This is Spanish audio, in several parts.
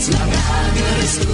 sentidos, la radio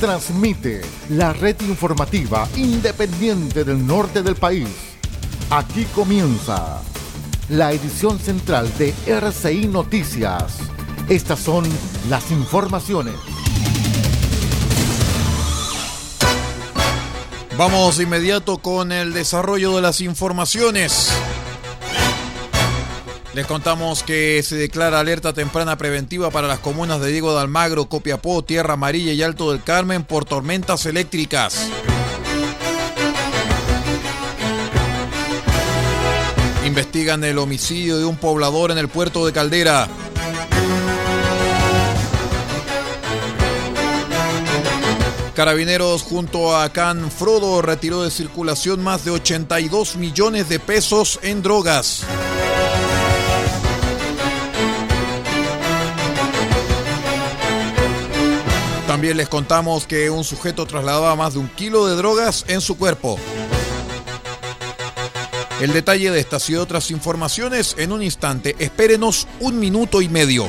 transmite la red informativa independiente del norte del país. Aquí comienza la edición central de RCI Noticias. Estas son las informaciones. Vamos inmediato con el desarrollo de las informaciones. Les contamos que se declara alerta temprana preventiva para las comunas de Diego de Almagro, Copiapó, Tierra Amarilla y Alto del Carmen por tormentas eléctricas. Investigan el homicidio de un poblador en el puerto de Caldera. Carabineros junto a Can Frodo retiró de circulación más de 82 millones de pesos en drogas. También les contamos que un sujeto trasladaba más de un kilo de drogas en su cuerpo. El detalle de estas y otras informaciones en un instante. Espérenos un minuto y medio.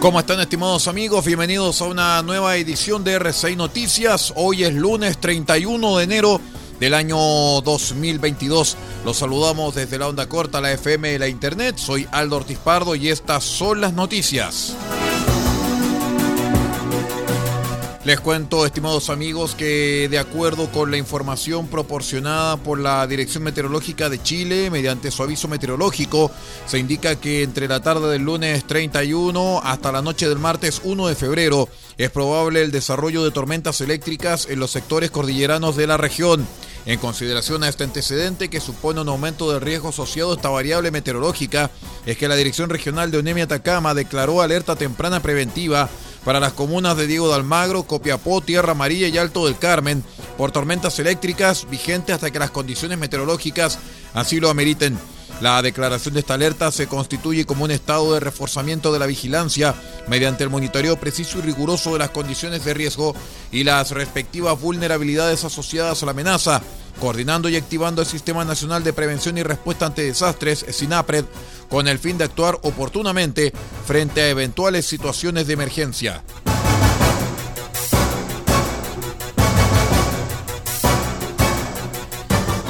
¿Cómo están estimados amigos? Bienvenidos a una nueva edición de R6 Noticias. Hoy es lunes 31 de enero del año 2022. Los saludamos desde la onda corta, la FM y la Internet. Soy Aldo Ortiz Pardo y estas son las noticias. Les cuento, estimados amigos, que de acuerdo con la información proporcionada por la Dirección Meteorológica de Chile, mediante su aviso meteorológico, se indica que entre la tarde del lunes 31 hasta la noche del martes 1 de febrero es probable el desarrollo de tormentas eléctricas en los sectores cordilleranos de la región. En consideración a este antecedente que supone un aumento de riesgo asociado a esta variable meteorológica, es que la Dirección Regional de Onemia Atacama declaró alerta temprana preventiva para las comunas de Diego de Almagro, Copiapó, Tierra Amarilla y Alto del Carmen por tormentas eléctricas vigentes hasta que las condiciones meteorológicas así lo ameriten. La declaración de esta alerta se constituye como un estado de reforzamiento de la vigilancia mediante el monitoreo preciso y riguroso de las condiciones de riesgo y las respectivas vulnerabilidades asociadas a la amenaza, coordinando y activando el Sistema Nacional de Prevención y Respuesta ante Desastres, SINAPRED, con el fin de actuar oportunamente frente a eventuales situaciones de emergencia.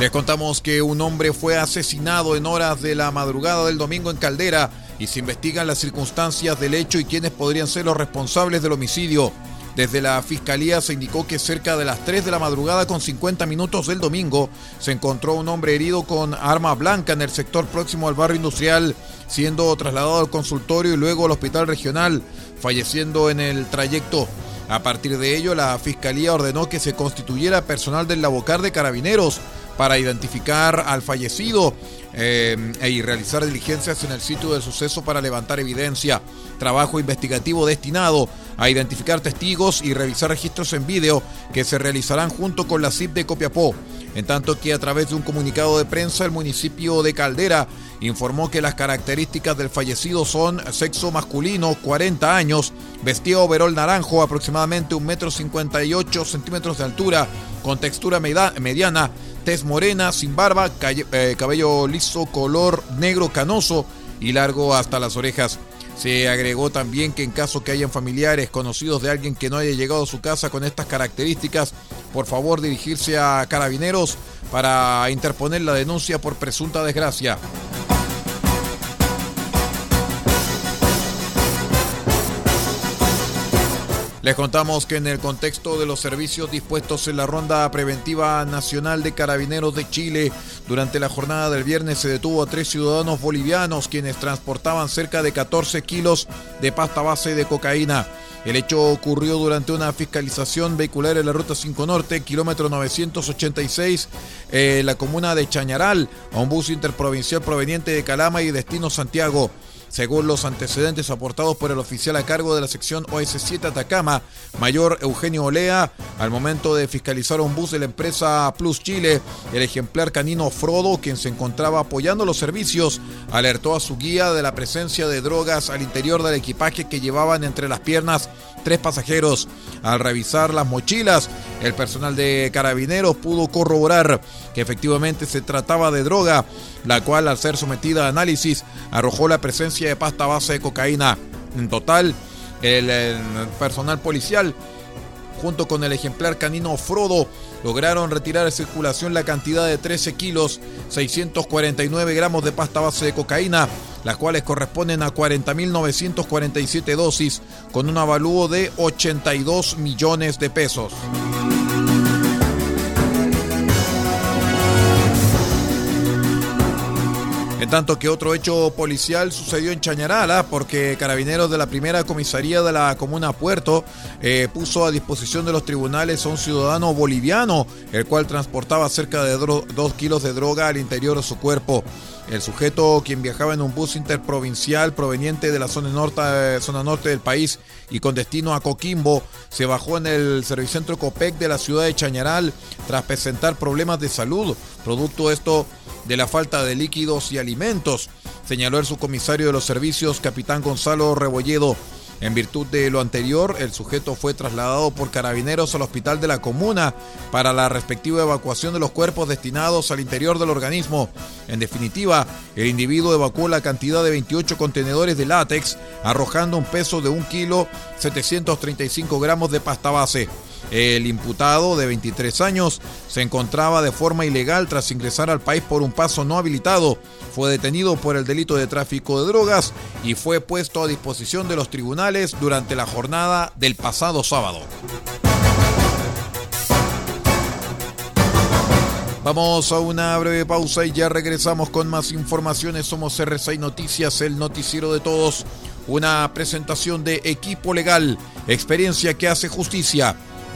Les contamos que un hombre fue asesinado en horas de la madrugada del domingo en Caldera y se investigan las circunstancias del hecho y quiénes podrían ser los responsables del homicidio. Desde la fiscalía se indicó que cerca de las 3 de la madrugada con 50 minutos del domingo se encontró un hombre herido con arma blanca en el sector próximo al barrio industrial, siendo trasladado al consultorio y luego al hospital regional, falleciendo en el trayecto. A partir de ello, la fiscalía ordenó que se constituyera personal del Labocar de Carabineros para identificar al fallecido eh, y realizar diligencias en el sitio del suceso para levantar evidencia. Trabajo investigativo destinado a identificar testigos y revisar registros en vídeo que se realizarán junto con la CIP de Copiapó. En tanto que a través de un comunicado de prensa el municipio de Caldera informó que las características del fallecido son sexo masculino, 40 años, vestido overol naranjo, aproximadamente 1,58 metro 58 centímetros de altura, con textura mediana, tez morena, sin barba, eh, cabello liso, color negro canoso y largo hasta las orejas. Se agregó también que en caso que hayan familiares conocidos de alguien que no haya llegado a su casa con estas características, por favor dirigirse a carabineros para interponer la denuncia por presunta desgracia. Les contamos que en el contexto de los servicios dispuestos en la Ronda Preventiva Nacional de Carabineros de Chile, durante la jornada del viernes se detuvo a tres ciudadanos bolivianos quienes transportaban cerca de 14 kilos de pasta base de cocaína. El hecho ocurrió durante una fiscalización vehicular en la Ruta 5 Norte, kilómetro 986, en la comuna de Chañaral, a un bus interprovincial proveniente de Calama y destino Santiago. Según los antecedentes aportados por el oficial a cargo de la sección OS7 Atacama, mayor Eugenio Olea, al momento de fiscalizar un bus de la empresa Plus Chile, el ejemplar canino Frodo, quien se encontraba apoyando los servicios, alertó a su guía de la presencia de drogas al interior del equipaje que llevaban entre las piernas tres pasajeros. Al revisar las mochilas, el personal de carabineros pudo corroborar efectivamente se trataba de droga, la cual al ser sometida a análisis arrojó la presencia de pasta base de cocaína. En total, el, personal policial junto con el ejemplar canino Frodo, lograron retirar de circulación la cantidad de 13 kilos, 649 gramos de pasta base de cocaína, las cuales corresponden a 40.947 dosis, con un avalúo de 82 millones de pesos. En tanto que otro hecho policial sucedió en Chañarala, porque carabineros de la primera comisaría de la comuna Puerto eh, puso a disposición de los tribunales a un ciudadano boliviano, el cual transportaba cerca de dos kilos de droga al interior de su cuerpo. El sujeto, quien viajaba en un bus interprovincial proveniente de la zona norte, eh, zona norte del país y con destino a Coquimbo, se bajó en el servicentro COPEC de la ciudad de Chañaral tras presentar problemas de salud. Producto esto de la falta de líquidos y alimentos, señaló el subcomisario de los servicios, capitán Gonzalo Rebolledo. En virtud de lo anterior, el sujeto fue trasladado por carabineros al hospital de la comuna para la respectiva evacuación de los cuerpos destinados al interior del organismo. En definitiva, el individuo evacuó la cantidad de 28 contenedores de látex, arrojando un peso de 1 kilo 735 gramos de pasta base. El imputado de 23 años se encontraba de forma ilegal tras ingresar al país por un paso no habilitado. Fue detenido por el delito de tráfico de drogas y fue puesto a disposición de los tribunales durante la jornada del pasado sábado. Vamos a una breve pausa y ya regresamos con más informaciones. Somos R6 Noticias, el noticiero de todos. Una presentación de equipo legal, experiencia que hace justicia.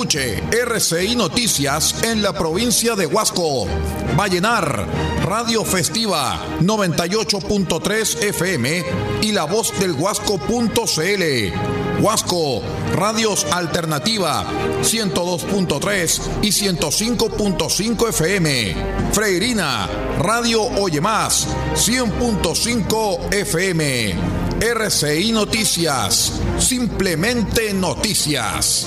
Escuche RCI Noticias en la provincia de Huasco. Vallenar, Radio Festiva 98.3 FM y la voz del Huasco.cl. Huasco, Radios Alternativa 102.3 y 105.5 FM. Freirina, Radio Oye Más 100.5 FM. RCI Noticias, simplemente noticias.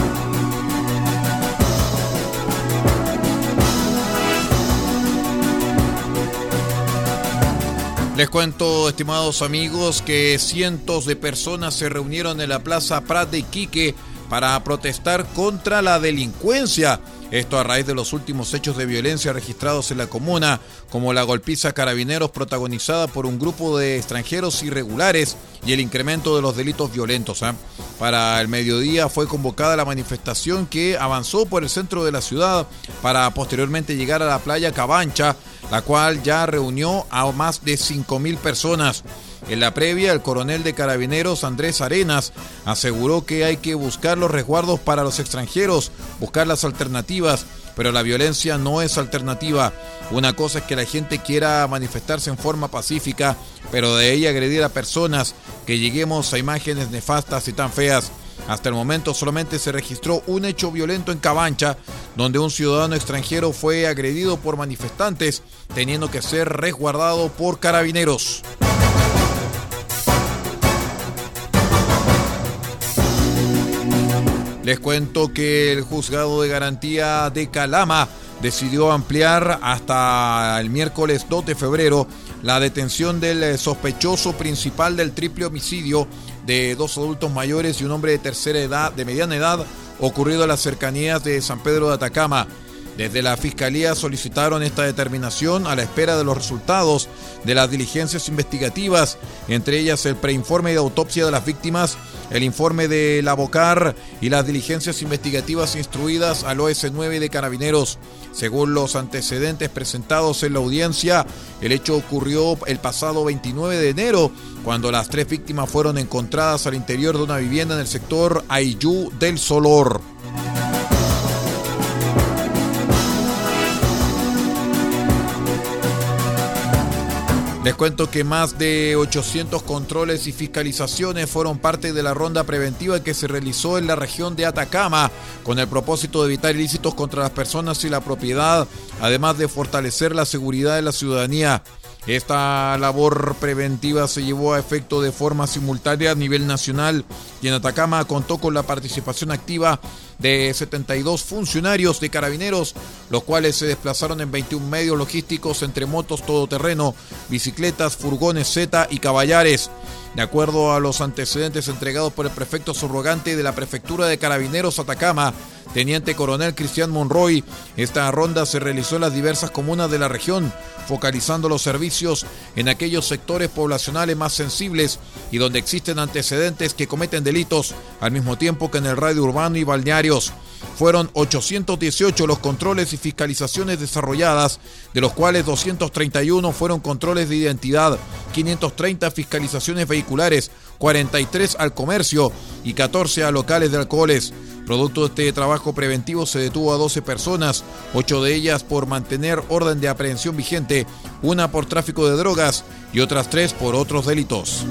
Les cuento, estimados amigos, que cientos de personas se reunieron en la Plaza Prat de Iquique para protestar contra la delincuencia. Esto a raíz de los últimos hechos de violencia registrados en la comuna, como la golpiza carabineros protagonizada por un grupo de extranjeros irregulares y el incremento de los delitos violentos. ¿eh? Para el mediodía fue convocada la manifestación que avanzó por el centro de la ciudad para posteriormente llegar a la playa Cabancha, la cual ya reunió a más de 5.000 personas. En la previa, el coronel de carabineros Andrés Arenas aseguró que hay que buscar los resguardos para los extranjeros, buscar las alternativas, pero la violencia no es alternativa. Una cosa es que la gente quiera manifestarse en forma pacífica, pero de ella agredir a personas, que lleguemos a imágenes nefastas y tan feas. Hasta el momento solamente se registró un hecho violento en Cabancha, donde un ciudadano extranjero fue agredido por manifestantes, teniendo que ser resguardado por carabineros. Les cuento que el juzgado de garantía de Calama decidió ampliar hasta el miércoles 2 de febrero la detención del sospechoso principal del triple homicidio de dos adultos mayores y un hombre de tercera edad, de mediana edad, ocurrido a las cercanías de San Pedro de Atacama. Desde la Fiscalía solicitaron esta determinación a la espera de los resultados de las diligencias investigativas, entre ellas el preinforme de autopsia de las víctimas, el informe de la BOCAR y las diligencias investigativas instruidas al OS9 de Carabineros. Según los antecedentes presentados en la audiencia, el hecho ocurrió el pasado 29 de enero, cuando las tres víctimas fueron encontradas al interior de una vivienda en el sector Ayú del Solor. Les cuento que más de 800 controles y fiscalizaciones fueron parte de la ronda preventiva que se realizó en la región de Atacama con el propósito de evitar ilícitos contra las personas y la propiedad, además de fortalecer la seguridad de la ciudadanía. Esta labor preventiva se llevó a efecto de forma simultánea a nivel nacional y en Atacama contó con la participación activa de 72 funcionarios de carabineros, los cuales se desplazaron en 21 medios logísticos entre motos todoterreno, bicicletas, furgones Z y caballares. De acuerdo a los antecedentes entregados por el prefecto subrogante de la Prefectura de Carabineros Atacama, Teniente Coronel Cristian Monroy. Esta ronda se realizó en las diversas comunas de la región, focalizando los servicios en aquellos sectores poblacionales más sensibles y donde existen antecedentes que cometen delitos, al mismo tiempo que en el radio urbano y balnearios. Fueron 818 los controles y fiscalizaciones desarrolladas, de los cuales 231 fueron controles de identidad, 530 fiscalizaciones vehiculares, 43 al comercio y 14 a locales de alcoholes. Producto de este trabajo preventivo se detuvo a 12 personas, 8 de ellas por mantener orden de aprehensión vigente, una por tráfico de drogas y otras 3 por otros delitos.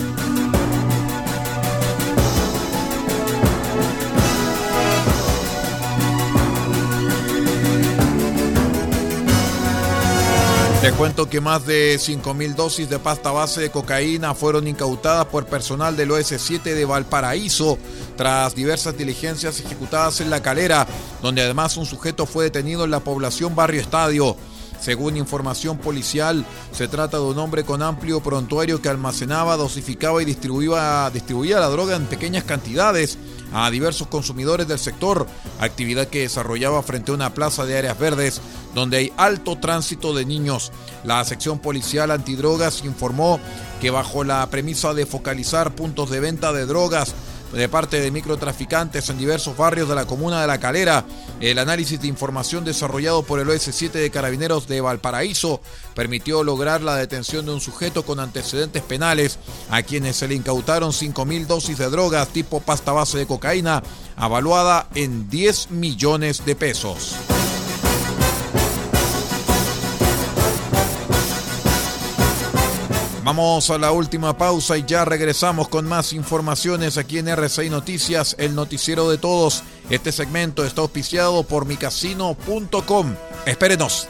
Les cuento que más de 5.000 dosis de pasta base de cocaína fueron incautadas por personal del OS7 de Valparaíso tras diversas diligencias ejecutadas en La Calera, donde además un sujeto fue detenido en la población Barrio Estadio. Según información policial, se trata de un hombre con amplio prontuario que almacenaba, dosificaba y distribuía, distribuía la droga en pequeñas cantidades a diversos consumidores del sector, actividad que desarrollaba frente a una plaza de áreas verdes donde hay alto tránsito de niños. La sección policial antidrogas informó que bajo la premisa de focalizar puntos de venta de drogas de parte de microtraficantes en diversos barrios de la comuna de La Calera. El análisis de información desarrollado por el OS7 de Carabineros de Valparaíso permitió lograr la detención de un sujeto con antecedentes penales a quienes se le incautaron 5.000 dosis de drogas tipo pasta base de cocaína, avaluada en 10 millones de pesos. Vamos a la última pausa y ya regresamos con más informaciones aquí en RCI Noticias, el noticiero de todos. Este segmento está auspiciado por micasino.com. Espérenos.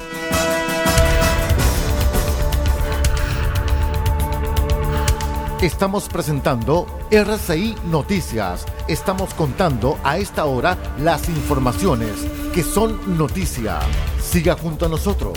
Estamos presentando RCI Noticias. Estamos contando a esta hora las informaciones que son noticia. Siga junto a nosotros.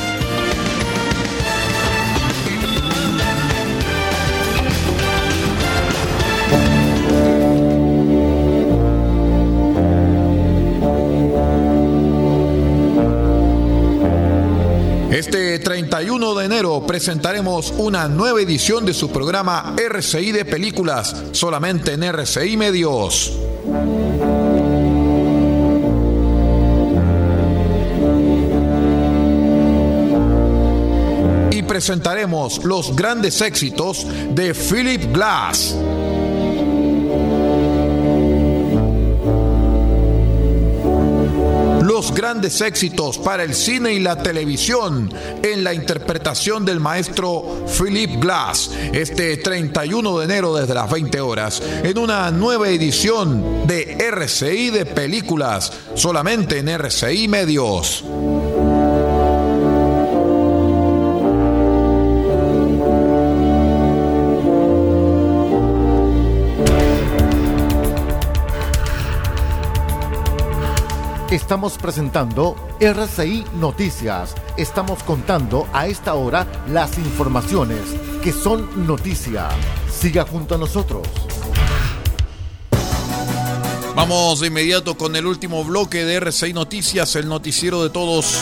Este 31 de enero presentaremos una nueva edición de su programa RCI de Películas, solamente en RCI Medios. Y presentaremos los grandes éxitos de Philip Glass. Los grandes éxitos para el cine y la televisión en la interpretación del maestro Philip Glass este 31 de enero desde las 20 horas en una nueva edición de RCI de películas solamente en RCI Medios. Estamos presentando RCI Noticias. Estamos contando a esta hora las informaciones que son noticia. Siga junto a nosotros. Vamos de inmediato con el último bloque de RCI Noticias, el noticiero de todos.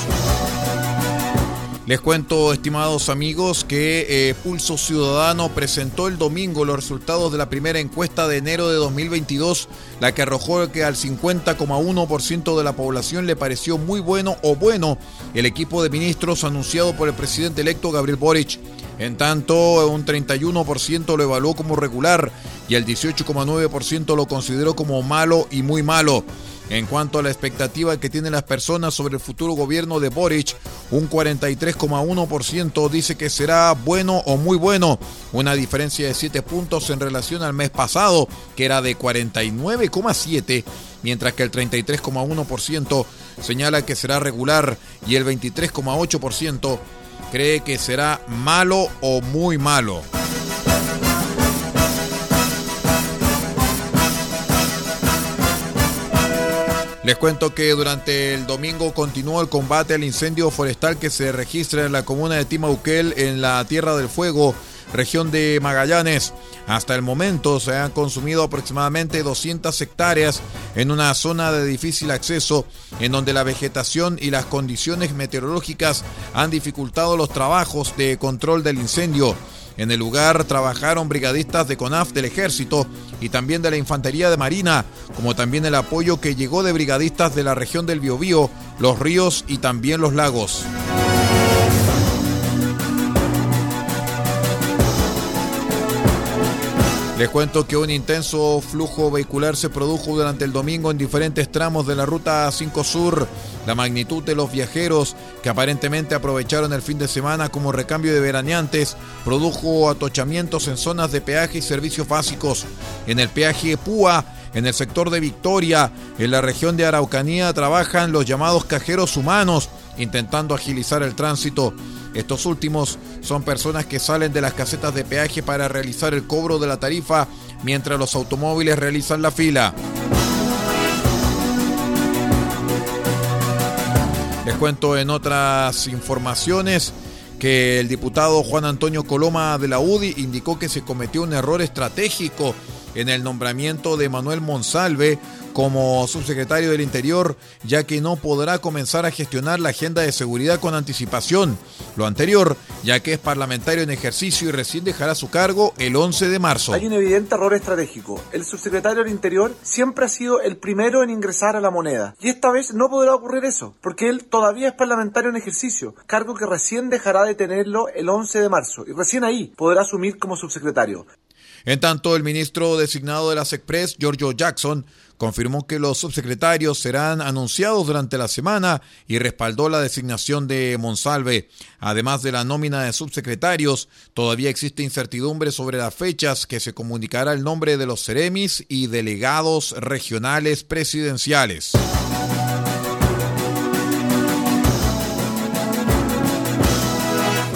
Les cuento, estimados amigos, que eh, Pulso Ciudadano presentó el domingo los resultados de la primera encuesta de enero de 2022, la que arrojó que al 50,1% de la población le pareció muy bueno o bueno el equipo de ministros anunciado por el presidente electo Gabriel Boric. En tanto, un 31% lo evaluó como regular y el 18,9% lo consideró como malo y muy malo. En cuanto a la expectativa que tienen las personas sobre el futuro gobierno de Boric, un 43,1% dice que será bueno o muy bueno, una diferencia de 7 puntos en relación al mes pasado, que era de 49,7, mientras que el 33,1% señala que será regular y el 23,8% cree que será malo o muy malo. Les cuento que durante el domingo continuó el combate al incendio forestal que se registra en la comuna de Timauquel, en la Tierra del Fuego, región de Magallanes. Hasta el momento se han consumido aproximadamente 200 hectáreas en una zona de difícil acceso, en donde la vegetación y las condiciones meteorológicas han dificultado los trabajos de control del incendio. En el lugar trabajaron brigadistas de CONAF del Ejército y también de la Infantería de Marina, como también el apoyo que llegó de brigadistas de la región del Biobío, los ríos y también los lagos. Les cuento que un intenso flujo vehicular se produjo durante el domingo en diferentes tramos de la ruta 5 Sur. La magnitud de los viajeros que aparentemente aprovecharon el fin de semana como recambio de veraneantes produjo atochamientos en zonas de peaje y servicios básicos. En el peaje Púa, en el sector de Victoria, en la región de Araucanía, trabajan los llamados cajeros humanos intentando agilizar el tránsito. Estos últimos son personas que salen de las casetas de peaje para realizar el cobro de la tarifa mientras los automóviles realizan la fila. Les cuento en otras informaciones que el diputado Juan Antonio Coloma de la UDI indicó que se cometió un error estratégico en el nombramiento de Manuel Monsalve como subsecretario del Interior, ya que no podrá comenzar a gestionar la agenda de seguridad con anticipación. Lo anterior, ya que es parlamentario en ejercicio y recién dejará su cargo el 11 de marzo. Hay un evidente error estratégico. El subsecretario del Interior siempre ha sido el primero en ingresar a la moneda. Y esta vez no podrá ocurrir eso, porque él todavía es parlamentario en ejercicio, cargo que recién dejará de tenerlo el 11 de marzo. Y recién ahí podrá asumir como subsecretario. En tanto, el ministro designado de la SECPRES, Giorgio Jackson, confirmó que los subsecretarios serán anunciados durante la semana y respaldó la designación de Monsalve. Además de la nómina de subsecretarios, todavía existe incertidumbre sobre las fechas que se comunicará el nombre de los seremis y delegados regionales presidenciales.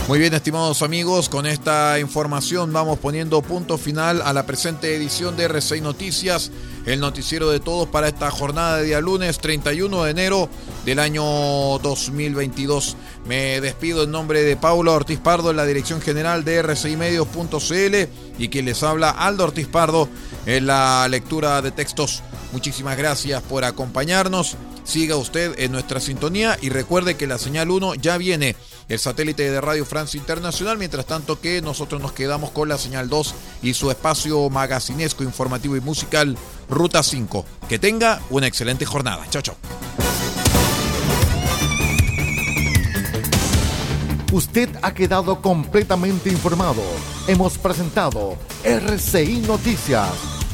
Muy bien, estimados amigos, con esta información vamos poniendo punto final a la presente edición de R6 Noticias, el noticiero de todos para esta jornada de día lunes 31 de enero del año 2022. Me despido en nombre de Paulo Ortiz Pardo en la dirección general de r6medios.cl y quien les habla Aldo Ortiz Pardo en la lectura de textos. Muchísimas gracias por acompañarnos. Siga usted en nuestra sintonía y recuerde que la señal 1 ya viene el satélite de Radio Francia Internacional, mientras tanto que nosotros nos quedamos con la señal 2 y su espacio magacinesco, informativo y musical Ruta 5. Que tenga una excelente jornada. Chao, chao. Usted ha quedado completamente informado. Hemos presentado RCI Noticias,